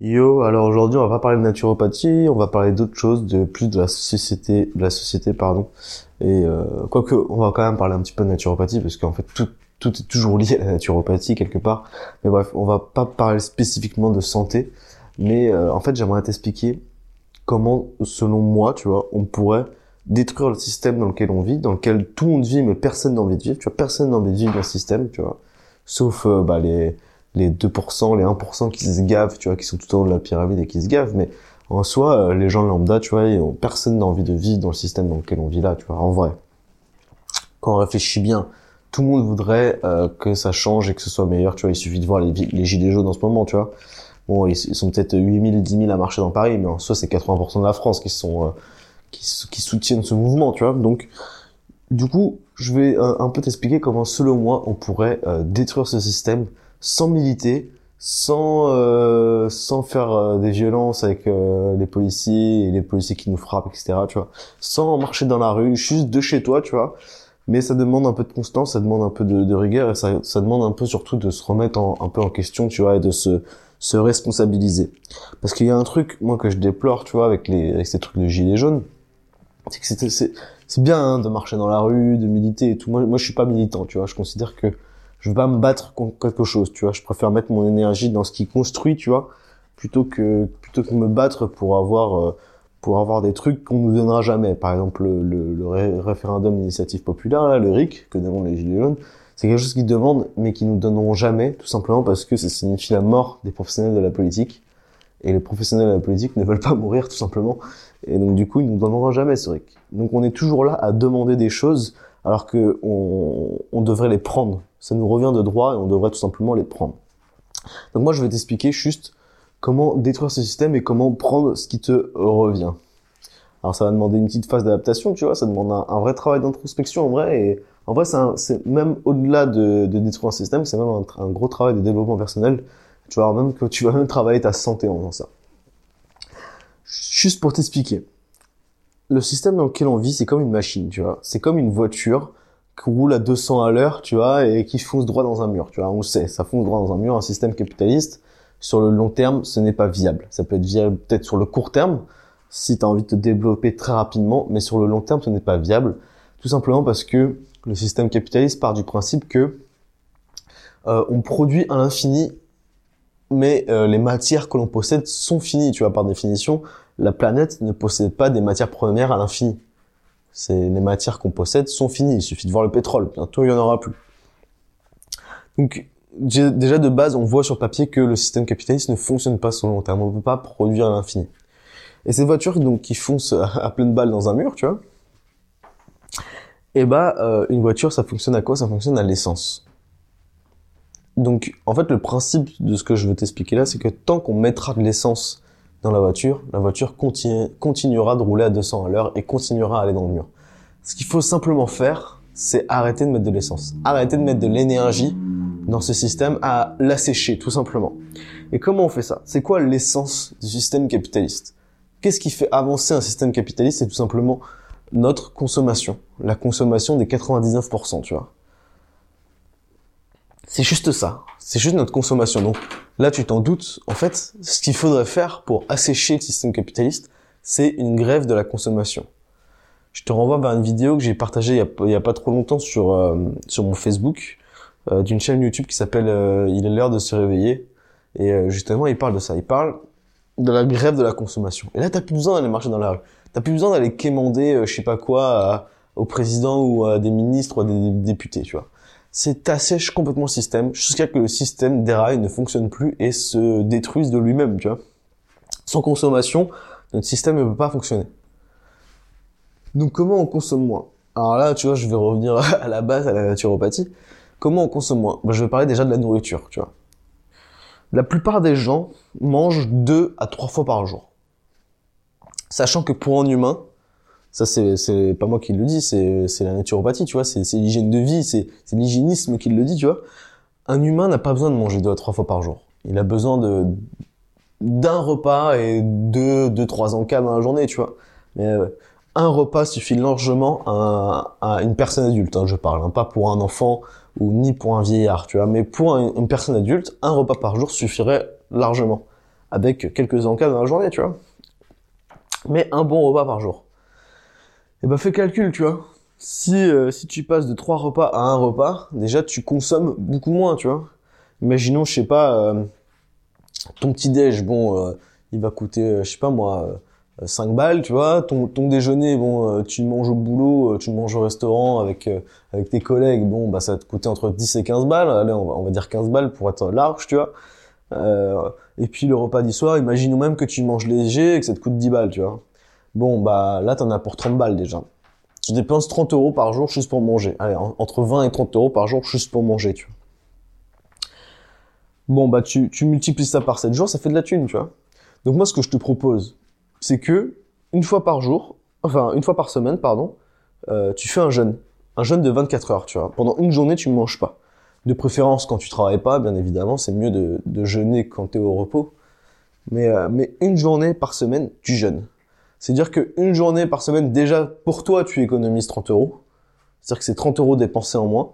Yo, alors aujourd'hui on va pas parler de naturopathie, on va parler d'autre chose, de plus de la société, de la société pardon. Et euh, quoique on va quand même parler un petit peu de naturopathie parce qu'en fait tout tout est toujours lié à la naturopathie quelque part. Mais bref, on va pas parler spécifiquement de santé, mais euh, en fait j'aimerais t'expliquer comment, selon moi, tu vois, on pourrait détruire le système dans lequel on vit, dans lequel tout le monde vit mais personne n'a envie de vivre. Tu vois, personne n'a envie de vivre dans le système, tu vois, sauf euh, bah les les 2%, les 1% qui se gavent, tu vois, qui sont tout haut de la pyramide et qui se gavent, mais en soi, euh, les gens lambda, tu vois, personne n'a envie de vivre dans le système dans lequel on vit là, tu vois, en vrai. Quand on réfléchit bien, tout le monde voudrait euh, que ça change et que ce soit meilleur, tu vois, il suffit de voir les, les gilets jaunes en ce moment, tu vois. Bon, ils, sont peut-être 8000, 10 000 à marcher dans Paris, mais en soi, c'est 80% de la France qui sont, euh, qui, qui, soutiennent ce mouvement, tu vois. Donc, du coup, je vais un peu t'expliquer comment, selon moi, on pourrait détruire ce système sans militer, sans euh, sans faire euh, des violences avec euh, les policiers et les policiers qui nous frappent, etc. Tu vois, sans marcher dans la rue, juste de chez toi, tu vois. Mais ça demande un peu de constance, ça demande un peu de, rigueur et ça, ça demande un peu surtout de se remettre en, un peu en question, tu vois, et de se se responsabiliser. Parce qu'il y a un truc, moi, que je déplore, tu vois, avec les avec ces trucs de gilets jaunes, c'est que c'est c'est bien hein, de marcher dans la rue, de militer et tout. Moi, moi, je suis pas militant, tu vois. Je considère que je veux pas me battre contre quelque chose, tu vois. Je préfère mettre mon énergie dans ce qui construit, tu vois, plutôt que plutôt que me battre pour avoir euh, pour avoir des trucs qu'on nous donnera jamais. Par exemple, le, le, référendum d'initiative populaire, là, le RIC, que demandent les Gilets jaunes, c'est quelque chose qu'ils demandent, mais qu'ils nous donneront jamais, tout simplement parce que ça signifie la mort des professionnels de la politique. Et les professionnels de la politique ne veulent pas mourir, tout simplement. Et donc, du coup, ils nous donneront jamais ce RIC. Donc, on est toujours là à demander des choses, alors que on, on devrait les prendre ça nous revient de droit et on devrait tout simplement les prendre. Donc moi, je vais t'expliquer juste comment détruire ce système et comment prendre ce qui te revient. Alors ça va demander une petite phase d'adaptation, tu vois, ça demande un, vrai travail d'introspection en vrai, et en vrai c'est même au-delà de, détruire un système, c'est même un, gros travail de développement personnel. Tu vois, même que tu vas même travailler ta santé en faisant ça. Juste pour t'expliquer, le système dans lequel on vit, c'est comme une machine, tu vois, c'est comme une voiture roule à 200 à l'heure, tu vois, et qui fonce droit dans un mur, tu vois. On le sait, ça fonce droit dans un mur. Un système capitaliste, sur le long terme, ce n'est pas viable. Ça peut être viable peut-être sur le court terme, si tu as envie de te développer très rapidement, mais sur le long terme, ce n'est pas viable. Tout simplement parce que le système capitaliste part du principe que euh, on produit à l'infini, mais euh, les matières que l'on possède sont finies. Tu vois, par définition, la planète ne possède pas des matières premières à l'infini. C'est les matières qu'on possède sont finies. Il suffit de voir le pétrole. Bientôt, il y en aura plus. Donc, déjà de base, on voit sur papier que le système capitaliste ne fonctionne pas sur le long terme. On ne peut pas produire à l'infini. Et ces voitures donc qui foncent à pleine balle dans un mur, tu vois, et eh bah euh, une voiture, ça fonctionne à quoi? Ça fonctionne à l'essence. Donc en fait, le principe de ce que je veux t'expliquer là, c'est que tant qu'on mettra de l'essence dans la voiture, la voiture continuera de rouler à 200 à l'heure et continuera à aller dans le mur. Ce qu'il faut simplement faire, c'est arrêter de mettre de l'essence, arrêter de mettre de l'énergie dans ce système à l'assécher, tout simplement. Et comment on fait ça? C'est quoi l'essence du système capitaliste? Qu'est-ce qui fait avancer un système capitaliste? C'est tout simplement notre consommation, la consommation des 99%, tu vois. C'est juste ça. C'est juste notre consommation. Donc là, tu t'en doutes. En fait, ce qu'il faudrait faire pour assécher le système capitaliste, c'est une grève de la consommation. Je te renvoie vers une vidéo que j'ai partagée il y, a, pas trop longtemps sur euh, sur mon Facebook euh, d'une chaîne YouTube qui s'appelle euh, Il est l'heure de se réveiller. Et justement, il parle de ça. Il parle de la grève de la consommation. Et là, t'as plus besoin d'aller marcher dans la rue. T'as plus besoin d'aller quémander, je sais pas quoi, au président ou à des ministres ou à des députés, tu vois c'est assèche complètement le système jusqu'à que le système déraille, ne fonctionne plus et se détruise de lui-même, tu vois. Sans consommation, notre système ne peut pas fonctionner. Donc comment on consomme moins? Alors là, tu vois, je vais revenir à la base, à la naturopathie. Comment on consomme moins? Je vais parler déjà de la nourriture, tu vois. La plupart des gens mangent deux à trois fois par jour. Sachant que pour un humain, ça, c'est, c'est pas moi qui le dis, c'est, c'est la naturopathie, tu vois. C'est, l'hygiène de vie, c'est, c'est l'hygiénisme qui le dit, tu vois. Un humain n'a pas besoin de manger deux à trois fois par jour. Il a besoin de d'un repas et deux, deux, trois encas dans la journée, tu vois. Mais euh, un repas suffit largement à, à une personne adulte, hein, je parle, hein, pas pour un enfant ou ni pour un vieillard, tu vois. Mais pour une personne adulte, un repas par jour suffirait largement avec quelques encas dans la journée, tu vois. Mais un bon repas par jour. Et bah fais calcul, tu vois. Si, euh, si tu passes de trois repas à un repas, déjà tu consommes beaucoup moins, tu vois. Imaginons, je sais pas, euh, ton petit déj, bon, euh, il va coûter, je sais pas moi, 5 balles, tu vois. Ton, ton déjeuner, bon, tu manges au boulot, tu manges au restaurant avec avec tes collègues, bon, bah ça va te coûter entre 10 et 15 balles. Allez, on va, on va dire 15 balles pour être large, tu vois. et puis le repas du soir, imaginons même que tu manges léger et que ça te coûte 10 balles, tu vois. Bon, bah là, t'en as pour 30 balles déjà. Tu dépenses 30 euros par jour juste pour manger. Allez, entre 20 et 30 euros par jour juste pour manger, tu vois. Bon, bah tu, multiplies ça par 7 jours, ça fait de la thune, tu vois. Donc moi, ce que je te propose, c'est que une fois par jour, enfin une fois par semaine, pardon, euh, tu fais un jeûne. Un jeûne de 24 heures, tu vois. Pendant une journée, tu ne manges pas. De préférence, quand tu travailles pas, bien évidemment, c'est mieux de, jeûner quand tu es au repos. Euh, mais une journée par semaine, tu jeûnes. C'est-à-dire qu'une journée par semaine, déjà, pour toi, tu économises 30 euros. C'est-à-dire que c'est 30 euros dépensés en moins.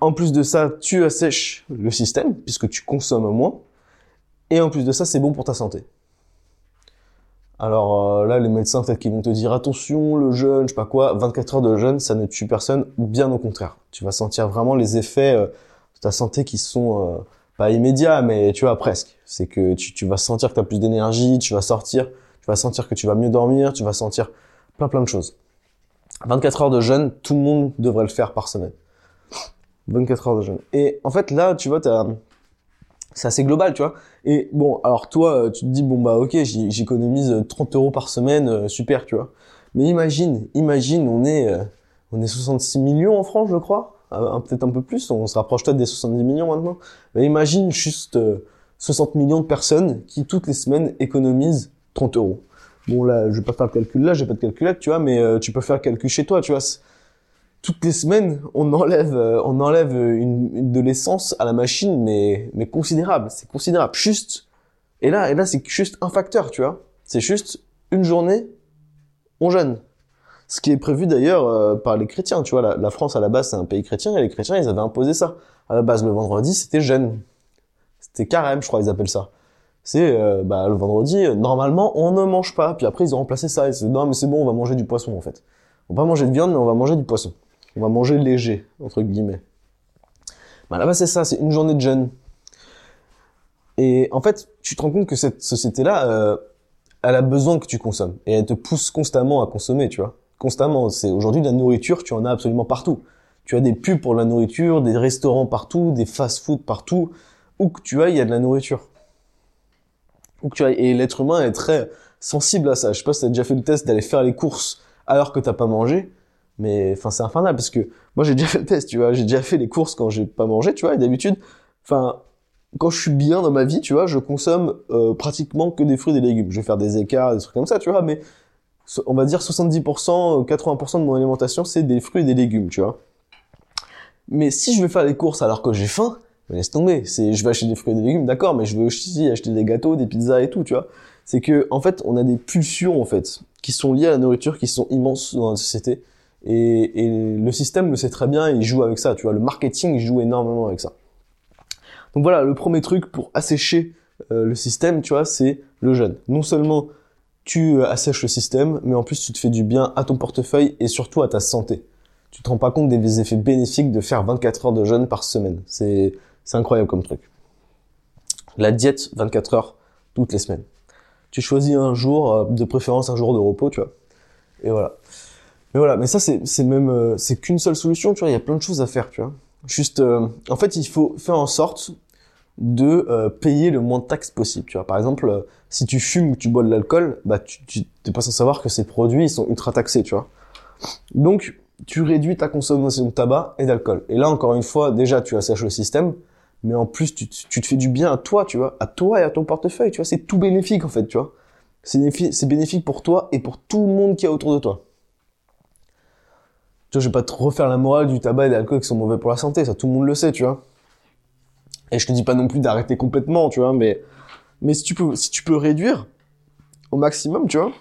En plus de ça, tu assèches le système, puisque tu consommes moins. Et en plus de ça, c'est bon pour ta santé. Alors euh, là, les médecins peut-être qu'ils vont te dire attention, le jeûne, je sais pas quoi, 24 heures de jeûne, ça ne tue personne, bien au contraire. Tu vas sentir vraiment les effets euh, de ta santé qui sont euh, pas immédiats, mais tu vois presque. C'est que tu, tu vas sentir que tu as plus d'énergie, tu vas sortir, vas sentir que tu vas mieux dormir, tu vas sentir plein plein de choses. 24 heures de jeûne, tout le monde devrait le faire par semaine. 24 heures de jeûne. Et en fait, là, tu vois, c'est assez global, tu vois. Et bon, alors toi, tu te dis, bon, bah ok, j'économise 30 euros par semaine, euh, super, tu vois. Mais imagine, imagine, on est, euh, on est 66 millions en France, je crois. Euh, peut-être un peu plus, on se rapproche peut-être des 70 millions maintenant. Mais imagine juste 60 millions de personnes qui, toutes les semaines, économisent 30 euros. Bon là, je vais pas faire le calcul là, j'ai pas de calculette, tu vois, mais euh, tu peux faire le calcul chez toi, tu vois. Toutes les semaines, on enlève, euh, on enlève une, de l'essence à la machine, mais mais considérable, c'est considérable. Juste, et là, et là, c'est juste un facteur, tu vois. C'est juste une journée, on jeûne. Ce qui est prévu d'ailleurs euh, par les chrétiens, tu vois. La, la France à la base c'est un pays chrétien et les chrétiens ils avaient imposé ça. À la base le vendredi c'était jeûne, c'était carême, je crois ils appellent ça c'est euh, bah, le vendredi, normalement, on ne mange pas. Puis après, ils ont remplacé ça. Ils se disent, non, mais c'est bon, on va manger du poisson, en fait. On va pas manger de viande, mais on va manger du poisson. On va manger léger, entre guillemets. Bah, là-bas, c'est ça, c'est une journée de jeûne. Et en fait, tu te rends compte que cette société-là, euh, elle a besoin que tu consommes. Et elle te pousse constamment à consommer, tu vois. Constamment. C'est aujourd'hui de la nourriture, tu en as absolument partout. Tu as des pubs pour la nourriture, des restaurants partout, des fast-food partout. Où que tu ailles, il y a de la nourriture tu et l'être humain est très sensible à ça. Je sais pas si t'as déjà fait le test d'aller faire les courses alors que t'as pas mangé, mais enfin c'est infernal parce que moi j'ai déjà fait le test, tu vois, j'ai déjà fait les courses quand j'ai pas mangé, tu vois, et d'habitude, enfin quand je suis bien dans ma vie, tu vois, je consomme euh, pratiquement que des fruits et des légumes. Je vais faire des écarts, des trucs comme ça, tu vois, mais on va dire 70%, 80% de mon alimentation, c'est des fruits et des légumes, tu vois. Mais si je vais faire les courses alors que j'ai faim, mais laisse tomber. C'est, je vais acheter des fruits et des légumes, d'accord, mais je veux aussi acheter des gâteaux, des pizzas et tout, tu vois. C'est que, en fait, on a des pulsions, en fait, qui sont liées à la nourriture, qui sont immenses dans la société. Et, et le système le sait très bien, il joue avec ça, tu vois. Le marketing joue énormément avec ça. Donc voilà, le premier truc pour assécher euh, le système, tu vois, c'est le jeûne. Non seulement tu euh, assèches le système, mais en plus tu te fais du bien à ton portefeuille et surtout à ta santé. Tu te rends pas compte des effets bénéfiques de faire 24 heures de jeûne par semaine. C'est c'est incroyable comme truc. La diète 24 heures toutes les semaines. Tu choisis un jour, euh, de préférence un jour de repos, tu vois. Et voilà. Mais voilà, mais ça c'est même euh, c'est qu'une seule solution, tu vois, il y a plein de choses à faire, tu vois. Juste euh, en fait, il faut faire en sorte de payer le moins de taxes possible, tu vois. Par exemple, si tu fumes ou tu bois de l'alcool, bah tu tu pas sans savoir que ces produits ils sont ultra taxés, tu vois. Donc tu réduis ta consommation de tabac et d'alcool. Et là encore une fois, déjà tu assèches le système, mais en plus tu, te fais du bien à toi, tu vois, à toi et à ton portefeuille, tu vois, c'est tout bénéfique en fait, tu vois. C'est bénéfique pour toi et pour tout le monde qui est autour de toi. Tu vois, je vais pas te refaire la morale du tabac et de l'alcool qui sont mauvais pour la santé, ça tout le monde le sait, tu vois. Et je te dis pas non plus d'arrêter complètement, tu vois, mais mais si tu peux si tu peux réduire au maximum, tu vois,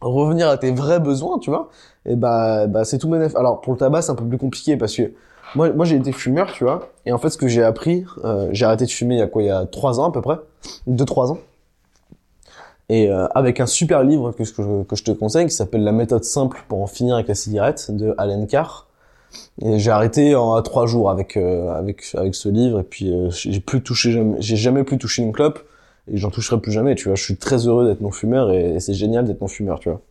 revenir à tes vrais besoins, tu vois, et bah bah c'est tout bénéfique. Alors pour le tabac, c'est un peu plus compliqué parce que moi, moi j'ai été fumeur, tu vois. Et en fait, ce que j'ai appris, euh, j'ai arrêté de fumer il y a quoi, il y a trois ans à peu près, deux trois ans. Et euh, avec un super livre que, que, je te conseille, qui s'appelle La méthode simple pour en finir avec la cigarette, de Alan Carr. Et j'ai arrêté en trois jours avec euh, avec avec ce livre. Et puis euh, j'ai plus touché, j'ai jamais plus touché une clope. Et j'en toucherai plus jamais, tu vois. Je suis très heureux d'être non fumeur et, et c'est génial d'être non fumeur, tu vois.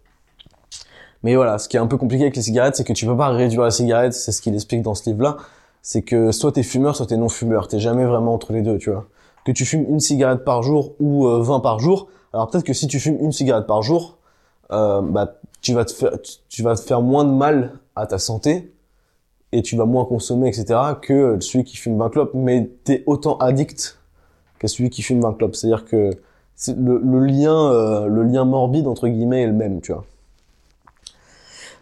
Mais voilà, ce qui est un peu compliqué avec les cigarettes, c'est que tu peux pas réduire la cigarette, c'est ce qu'il explique dans ce livre-là. C'est que soit t'es fumeur, soit t'es non fumeur. T'es jamais vraiment entre les deux, tu vois. Que tu fumes une cigarette par jour ou euh, 20 par jour. Alors peut-être que si tu fumes une cigarette par jour, euh, bah tu vas te faire, tu vas te faire moins de mal à ta santé et tu vas moins consommer, etc. que celui qui fume 20 clopes. Mais t'es autant addict qu'à celui qui fume 20 clopes. C'est-à-dire que le, lien, euh, le lien morbide entre guillemets est le même, tu vois.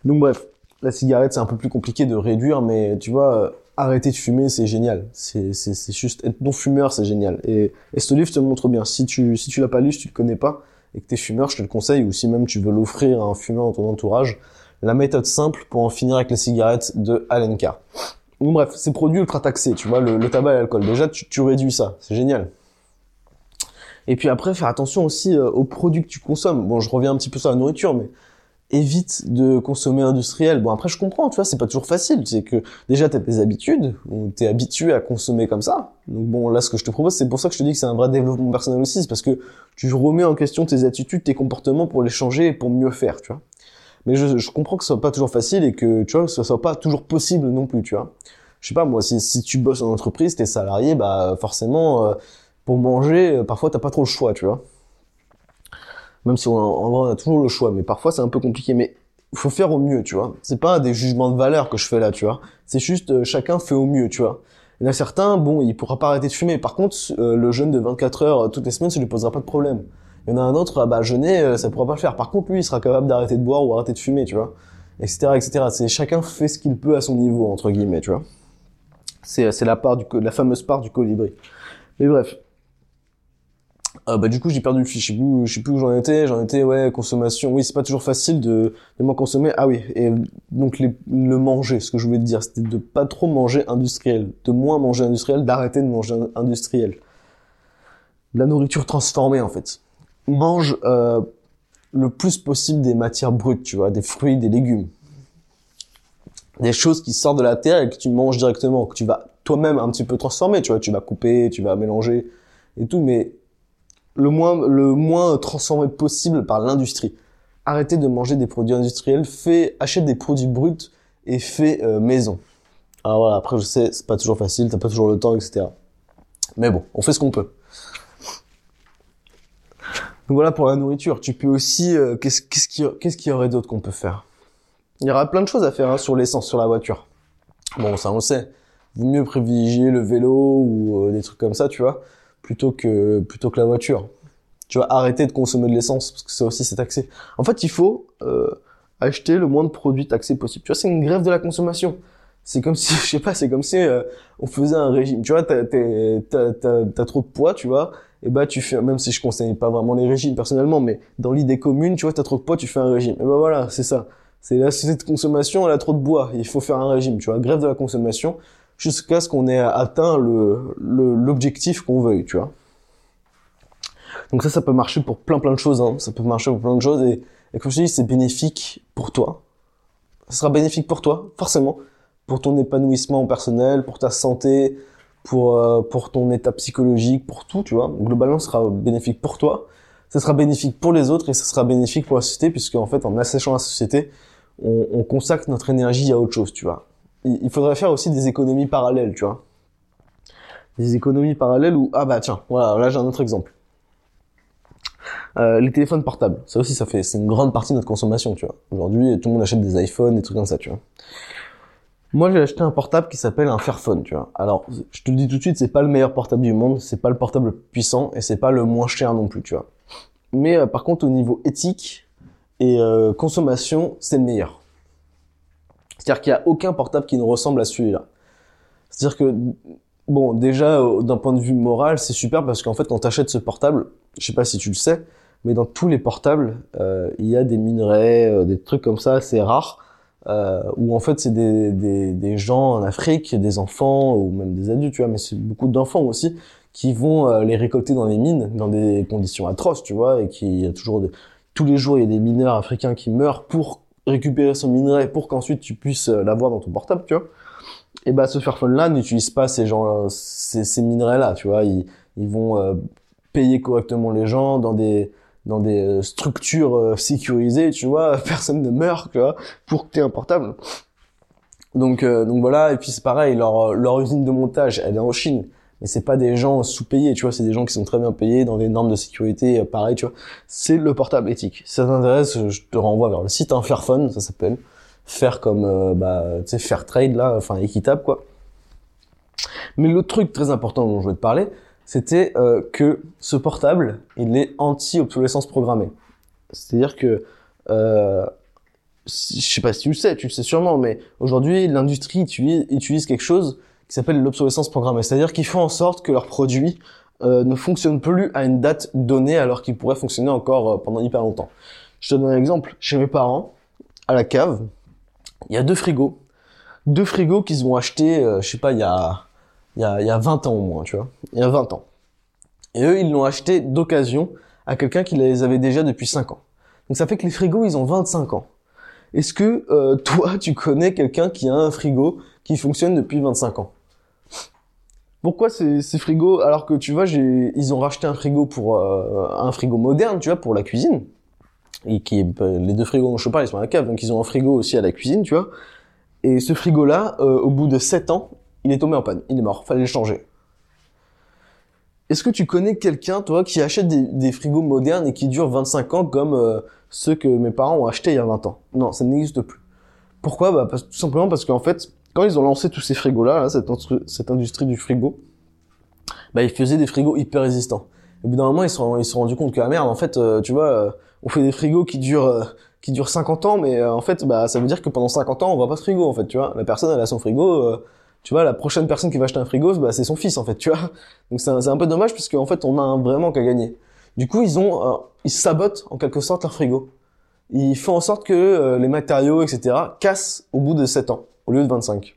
Donc bref, la cigarette c'est un peu plus compliqué de réduire, mais tu vois, euh, arrêter de fumer c'est génial. C'est juste être non fumeur c'est génial. Et et ce livre te montre bien. Si tu si tu l'as pas lu, si tu le connais pas et que t'es fumeur, je te le conseille. Ou si même tu veux l'offrir à un fumeur dans ton entourage, la méthode simple pour en finir avec les cigarettes de Allen Carr. Donc bref, c'est produits ultra taxés, tu vois, le, le tabac et l'alcool. Déjà, tu, tu réduis ça, c'est génial. Et puis après, faire attention aussi euh, aux produits que tu consommes. Bon, je reviens un petit peu sur la nourriture, mais évite de consommer industriel. Bon après je comprends, tu vois, c'est pas toujours facile. C'est que déjà t'as tes habitudes, t'es habitué à consommer comme ça. Donc bon là ce que je te propose, c'est pour ça que je te dis que c'est un vrai développement personnel aussi, c'est parce que tu remets en question tes attitudes, tes comportements pour les changer et pour mieux faire, tu vois. Mais je, je comprends que ce soit pas toujours facile et que tu vois ce soit pas toujours possible non plus, tu vois. Je sais pas moi, si, si tu bosses en entreprise, t'es salarié, bah forcément euh, pour manger, euh, parfois t'as pas trop le choix, tu vois même si on a, on a toujours le choix, mais parfois c'est un peu compliqué. Mais faut faire au mieux, tu vois. C'est pas des jugements de valeur que je fais là, tu vois. C'est juste euh, chacun fait au mieux, tu vois. Il y en a certains, bon, il pourra pas arrêter de fumer. Par contre, euh, le jeune de 24 heures euh, toutes les semaines, ça lui posera pas de problème. Il y en a un autre, ah bah jeûner, ça pourra pas le faire. Par contre, lui, il sera capable d'arrêter de boire ou arrêter de fumer, tu vois, etc., etc. C'est chacun fait ce qu'il peut à son niveau entre guillemets, tu vois. C'est c'est la part du la fameuse part du colibri. Mais bref, euh, bah du coup j'ai perdu le fil, je sais plus, je sais plus où j'en étais, j'en étais ouais consommation, oui c'est pas toujours facile de, de moins consommer, ah oui et donc le manger, ce que je voulais te dire c'était de pas trop manger industriel, de moins manger industriel, d'arrêter de manger industriel, la nourriture transformée en fait, mange euh, le plus possible des matières brutes, tu vois, des fruits, des légumes, des choses qui sortent de la terre et que tu manges directement, que tu vas toi-même un petit peu transformer, tu vois, tu vas couper, tu vas mélanger et tout, mais le moins, le moins transformé possible par l'industrie. Arrêtez de manger des produits industriels, fait, achète des produits bruts et fait euh, maison. Alors voilà, après je sais, c'est pas toujours facile, t'as pas toujours le temps, etc. Mais bon, on fait ce qu'on peut. Donc voilà pour la nourriture. Tu peux aussi, euh, qu'est-ce qu'il qu'est-ce qu'il y aurait d'autre qu'on peut faire? Il y aura plein de choses à faire hein, sur l'essence, sur la voiture. Bon, ça on le sait. Vaut mieux privilégier le vélo ou euh, des trucs comme ça, tu vois plutôt que plutôt que la voiture. Tu vas arrêter de consommer de l'essence parce que ça aussi c'est taxé. En fait, il faut euh, acheter le moins de produits taxés possible. Tu vois, c'est une grève de la consommation. C'est comme si, je sais pas, c'est comme si euh, on faisait un régime. Tu vois, t'as, t'as trop de poids, tu vois, et bah tu fais, même si je conseille pas vraiment les régimes personnellement, mais dans l'idée commune, tu vois, t'as trop de poids, tu fais un régime. Et bah voilà, c'est ça. C'est la société de consommation, elle a trop de bois, il faut faire un régime, tu vois, grève de la consommation jusqu'à ce qu'on ait atteint le l'objectif qu'on veuille, tu vois. Donc ça, ça peut marcher pour plein plein de choses. Hein. Ça peut marcher pour plein de choses et, et comme je te dis, c'est bénéfique pour toi. Ça sera bénéfique pour toi, forcément, pour ton épanouissement personnel, pour ta santé, pour euh, pour ton état psychologique, pour tout, tu vois. Globalement, ce sera bénéfique pour toi. Ça sera bénéfique pour les autres et ça sera bénéfique pour la société puisque en fait, en asséchant la société, on, on consacre notre énergie à autre chose, tu vois il faudrait faire aussi des économies parallèles, tu vois. Des économies parallèles où, ah bah tiens, voilà, là j'ai un autre exemple. Euh, les téléphones portables, ça aussi ça fait, c'est une grande partie de notre consommation, tu vois. Aujourd'hui, tout le monde achète des iPhones, des trucs comme ça, tu vois. Moi, j'ai acheté un portable qui s'appelle un Fairphone, tu vois. Alors, je te le dis tout de suite, c'est pas le meilleur portable du monde, c'est pas le portable puissant et c'est pas le moins cher non plus, tu vois. Mais euh, par contre, au niveau éthique et euh, consommation, c'est le meilleur. C'est-à-dire qu'il n'y a aucun portable qui ne ressemble à celui-là. C'est-à-dire que, bon, déjà, euh, d'un point de vue moral, c'est super parce qu'en fait, quand tu achètes ce portable, je sais pas si tu le sais, mais dans tous les portables, euh, il y a des minerais, euh, des trucs comme ça, c'est rare. euh, où en fait c'est des, des, des gens en Afrique, des enfants ou même des adultes, tu vois, mais c'est beaucoup d'enfants aussi qui vont les récolter dans les mines dans des conditions atroces, tu vois, et qui y a toujours tous les jours il y a des mineurs africains qui meurent pour récupérer son minerai pour qu'ensuite tu puisses euh, l'avoir dans ton portable, tu vois. Et bah ce Fairphone là n'utilise pas ces gens, ces, ces minerais là, tu vois, ils, ils vont euh, payer correctement les gens dans des dans des euh, structures euh, sécurisées, tu vois, personne ne meurt, tu vois, pour que tu aies un portable. Donc, euh, donc voilà, et puis c'est pareil, leur, leur usine de montage, elle est en Chine, mais c'est pas des gens sous-payés, tu vois, c'est des gens qui sont très bien payés dans des normes de sécurité, pareil, tu vois. C'est le portable éthique. Si ça t'intéresse, je te renvoie vers le site hein, Fairphone, ça s'appelle. Faire comme, bah, tu sais, Fair Trade, là, enfin, équitable, quoi. Mais l'autre truc très important dont je voulais te parler, c'était euh, que ce portable, il est anti-obsolescence programmée. C'est-à-dire que, euh, je sais pas si tu le sais, tu le sais sûrement, mais aujourd'hui, l'industrie utilise, quelque chose qui s'appelle l'obsolescence programmée. C'est-à-dire qu'ils font en sorte que leurs produits euh, ne fonctionnent plus à une date donnée alors qu'ils pourraient fonctionner encore euh, pendant hyper longtemps. Je te donne un exemple. Chez mes parents, à la cave, il y a deux frigos. Deux frigos qu'ils ont achetés, euh, je sais pas, il y a il y a, y a 20 ans au moins, tu vois. Il y a 20 ans. Et eux, ils l'ont acheté d'occasion à quelqu'un qui les avait déjà depuis 5 ans. Donc ça fait que les frigos, ils ont 25 ans. Est-ce que euh, toi, tu connais quelqu'un qui a un frigo qui fonctionne depuis 25 ans? Pourquoi ces, ces frigos alors que tu vois, ils ont racheté un frigo pour euh, un frigo moderne, tu vois, pour la cuisine et qui euh, les deux frigos dont je parle, ils sont à la cave, donc ils ont un frigo aussi à la cuisine, tu vois. Et ce frigo-là, euh, au bout de 7 ans, il est tombé en panne, il est mort, fallait le changer. Est-ce que tu connais quelqu'un, toi, qui achète des, frigos modernes et qui durent 25 ans comme euh, ceux que mes parents ont achetés il y a 20 ans? Non, ça n'existe plus. Pourquoi? Bah, Tout simplement parce qu'en fait, quand ils ont lancé tous ces frigos-là, cette, cette, industrie du frigo, bah, ils faisaient des frigos hyper résistants. Au bout d'un moment, ils se sont, ils se sont rendus compte que, la ah, merde, en fait, euh, tu vois, euh, on fait des frigos qui durent qui durent 50 ans, mais en fait, bah, ça veut dire que pendant 50 ans, on voit pas ce frigo, en fait, tu vois. La personne, elle a son frigo, tu vois, la prochaine personne qui va acheter un frigo, bah, c'est son fils, en fait, tu vois. Donc c'est un, un, peu dommage parce qu'en fait, on a un vrai manque à gagner. Du coup, ils ont, euh, ils sabotent en quelque sorte leur frigo. Ils font en sorte que euh, les matériaux, etc., cassent au bout de 7 ans, au lieu de 25.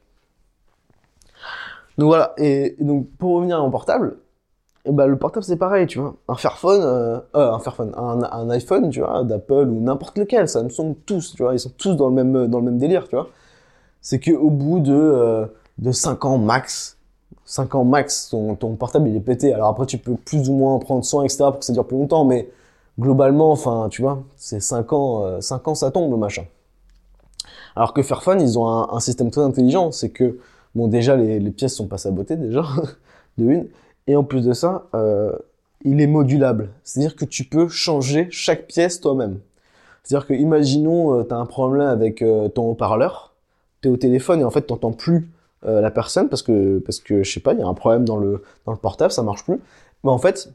Donc voilà. Et, donc pour revenir à mon portable, bah, le portable c'est pareil, tu vois. Un Fairphone, euh, euh un Fairphone, un, iPhone, tu vois, d'Apple ou n'importe lequel, semble tous, tu vois, ils sont tous dans le même dans le même délire, tu vois. C'est que au bout de de 5 ans max. 5 ans max, ton, ton portable il est pété. Alors après tu peux plus ou moins prendre soin, etc. pour que ça dure plus longtemps, mais globalement, enfin, tu vois, c'est 5 ans, euh, 5 ans ça tombe le machin. Alors que Fairphone, ils ont un, système très intelligent, c'est que, bon déjà les, les pièces sont pas sabotées déjà, de une, et en plus de ça, euh, il est modulable. C'est-à-dire que tu peux changer chaque pièce toi-même. C'est-à-dire que, imaginons, euh, tu as un problème avec euh, ton haut-parleur, tu es au téléphone et en fait, t'entends plus la personne parce que parce que je sais pas, il y a un problème dans le dans le portable, ça marche plus. Mais en fait,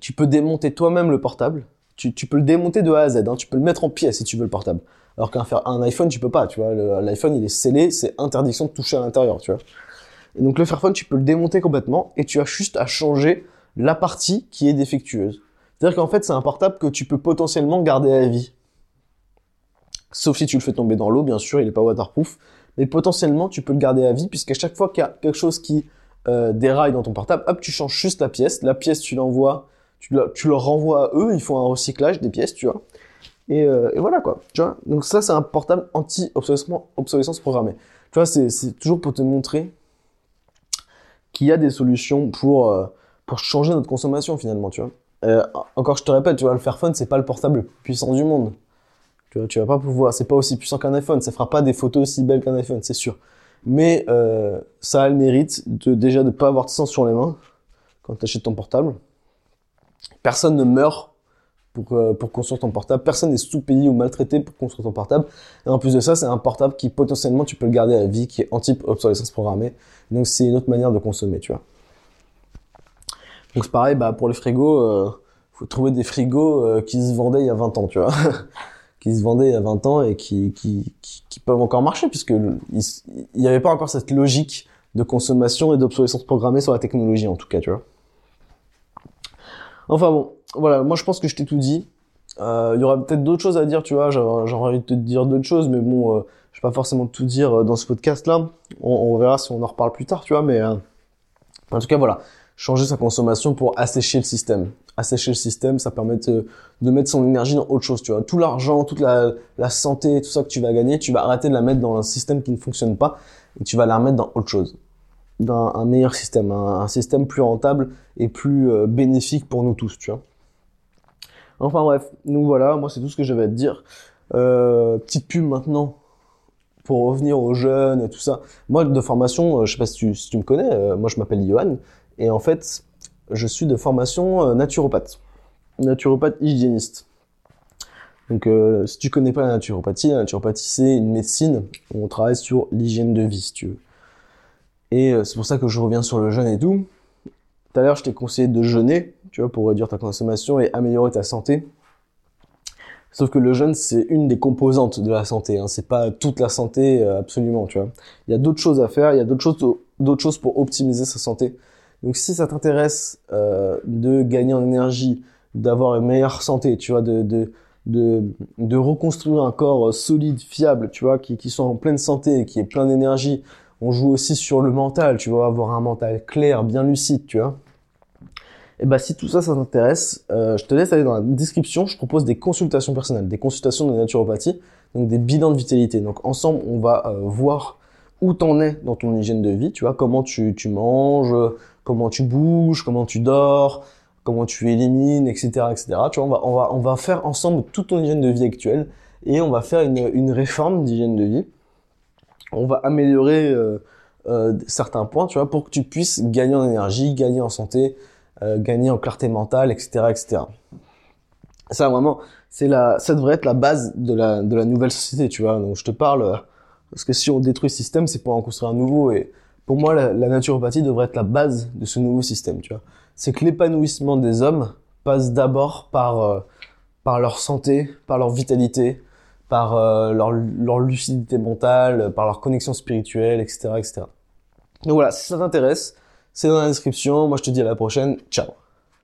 tu peux démonter toi-même le portable. Tu, tu peux le démonter de A à Z. Hein. Tu peux le mettre en pièces si tu veux le portable. Alors qu'un un iPhone, tu peux pas. Tu vois, l'iPhone il est scellé, c'est interdiction de toucher à l'intérieur. Tu vois. Et donc le Fairphone, tu peux le démonter complètement et tu as juste à changer la partie qui est défectueuse. C'est-à-dire qu'en fait, c'est un portable que tu peux potentiellement garder à vie. Sauf si tu le fais tomber dans l'eau, bien sûr, il est pas waterproof mais potentiellement tu peux le garder à vie puisqu'à chaque fois qu'il y a quelque chose qui euh, déraille dans ton portable, hop, tu changes juste la pièce, la pièce tu l'envoies, tu, tu leur renvoies à eux, ils font un recyclage des pièces, tu vois. Et, euh, et voilà quoi, tu vois? Donc ça c'est un portable anti-obsolescence programmée. Tu vois, c'est toujours pour te montrer qu'il y a des solutions pour euh, pour changer notre consommation finalement, tu vois. Euh, encore je te répète, tu vois, le Fairphone c'est pas le portable le plus puissant du monde. Tu vois, tu vas pas pouvoir, c'est pas aussi puissant qu'un iPhone, ça fera pas des photos aussi belles qu'un iPhone, c'est sûr. Mais ça a le mérite de déjà de pas avoir de sang sur les mains quand tu achètes ton portable. Personne ne meurt pour, euh, pour construire ton portable. Personne n'est sous-payé ou maltraité pour construire ton portable. Et en plus de ça, c'est un portable qui potentiellement tu peux le garder à vie, qui est anti-obsolescence programmée. Donc c'est une autre manière de consommer, tu vois. Donc c'est pareil, bah pour les frigos, euh, faut trouver des frigos euh, qui se vendaient il y a 20 ans, tu vois. qui se vendaient il y a 20 ans et qui, qui, qui, peuvent encore marcher puisque il n'y avait pas encore cette logique de consommation et d'obsolescence programmée sur la technologie en tout cas, tu vois. Enfin bon, voilà, moi je pense que je t'ai tout dit. Euh, il y aura peut-être d'autres choses à dire, tu vois. J'aurais envie de te dire d'autres choses, mais bon, euh, je vais pas forcément tout dire dans ce podcast-là. On, on, verra si on en reparle plus tard, tu vois. Mais en tout cas, voilà changer sa consommation pour assécher le système. Assécher le système, ça permet de, mettre son énergie dans autre chose, tu vois. Tout l'argent, toute la, la, santé, tout ça que tu vas gagner, tu vas arrêter de la mettre dans un système qui ne fonctionne pas et tu vas la remettre dans autre chose. Dans un meilleur système, un, système plus rentable et plus euh, bénéfique pour nous tous, tu vois. Enfin bref, nous voilà, moi c'est tout ce que j'avais à te dire. Euh, petite pub maintenant pour revenir aux jeunes et tout ça. Moi de formation, euh, je sais pas si tu, me connais, moi je m'appelle Johan et en fait, je suis de formation euh, naturopathe, naturopathe hygiéniste. Donc, euh, si tu connais pas la naturopathie, la naturopathie c'est une médecine où on travaille sur l'hygiène de vie, si tu veux. Et euh, c'est pour ça que je reviens sur le jeûne et tout. Tout à l'heure, je t'ai conseillé de jeûner, tu vois, pour réduire ta consommation et améliorer ta santé. Sauf que le jeûne, c'est une des composantes de la santé. Hein. C'est pas toute la santé absolument, tu vois. Il y a d'autres choses à faire. Il y a d'autres choses, d'autres choses pour optimiser sa santé. Donc si ça t'intéresse euh, de gagner en énergie, d'avoir une meilleure santé, tu vois, de, de, de, de reconstruire un corps solide, fiable, tu vois, qui, qui soit en pleine santé, qui est plein d'énergie. On joue aussi sur le mental, tu vois, avoir un mental clair, bien lucide, tu vois. Et bah si tout ça, ça t'intéresse, euh, je te laisse aller dans la description. Je propose des consultations personnelles, des consultations de naturopathie, donc des bilans de vitalité. Donc ensemble, on va euh, voir où t'en es dans ton hygiène de vie, tu vois, comment tu, tu manges, comment tu bouges, comment tu dors, comment tu élimines, etc., etc. Tu vois, on va, on va, on va faire ensemble toute ton hygiène de vie actuelle et on va faire une, une réforme d'hygiène de vie. On va améliorer euh, certains points, tu vois, pour que tu puisses gagner en énergie, gagner en santé, euh, gagner en clarté mentale, etc., etc. Ça vraiment, c'est la, ça devrait être la base de la, de la nouvelle société, tu vois. Donc je te parle parce que si on détruit ce système, c'est pour en construire un nouveau. Et pour moi, la, naturopathie devrait être la base de ce nouveau système. Tu vois, c'est que l'épanouissement des hommes passe d'abord par euh, par leur santé, par leur vitalité, par euh, leur, leur lucidité mentale, par leur connexion spirituelle, etc., etc. Donc voilà, si ça t'intéresse, c'est dans la description. Moi, je te dis à la prochaine. Ciao.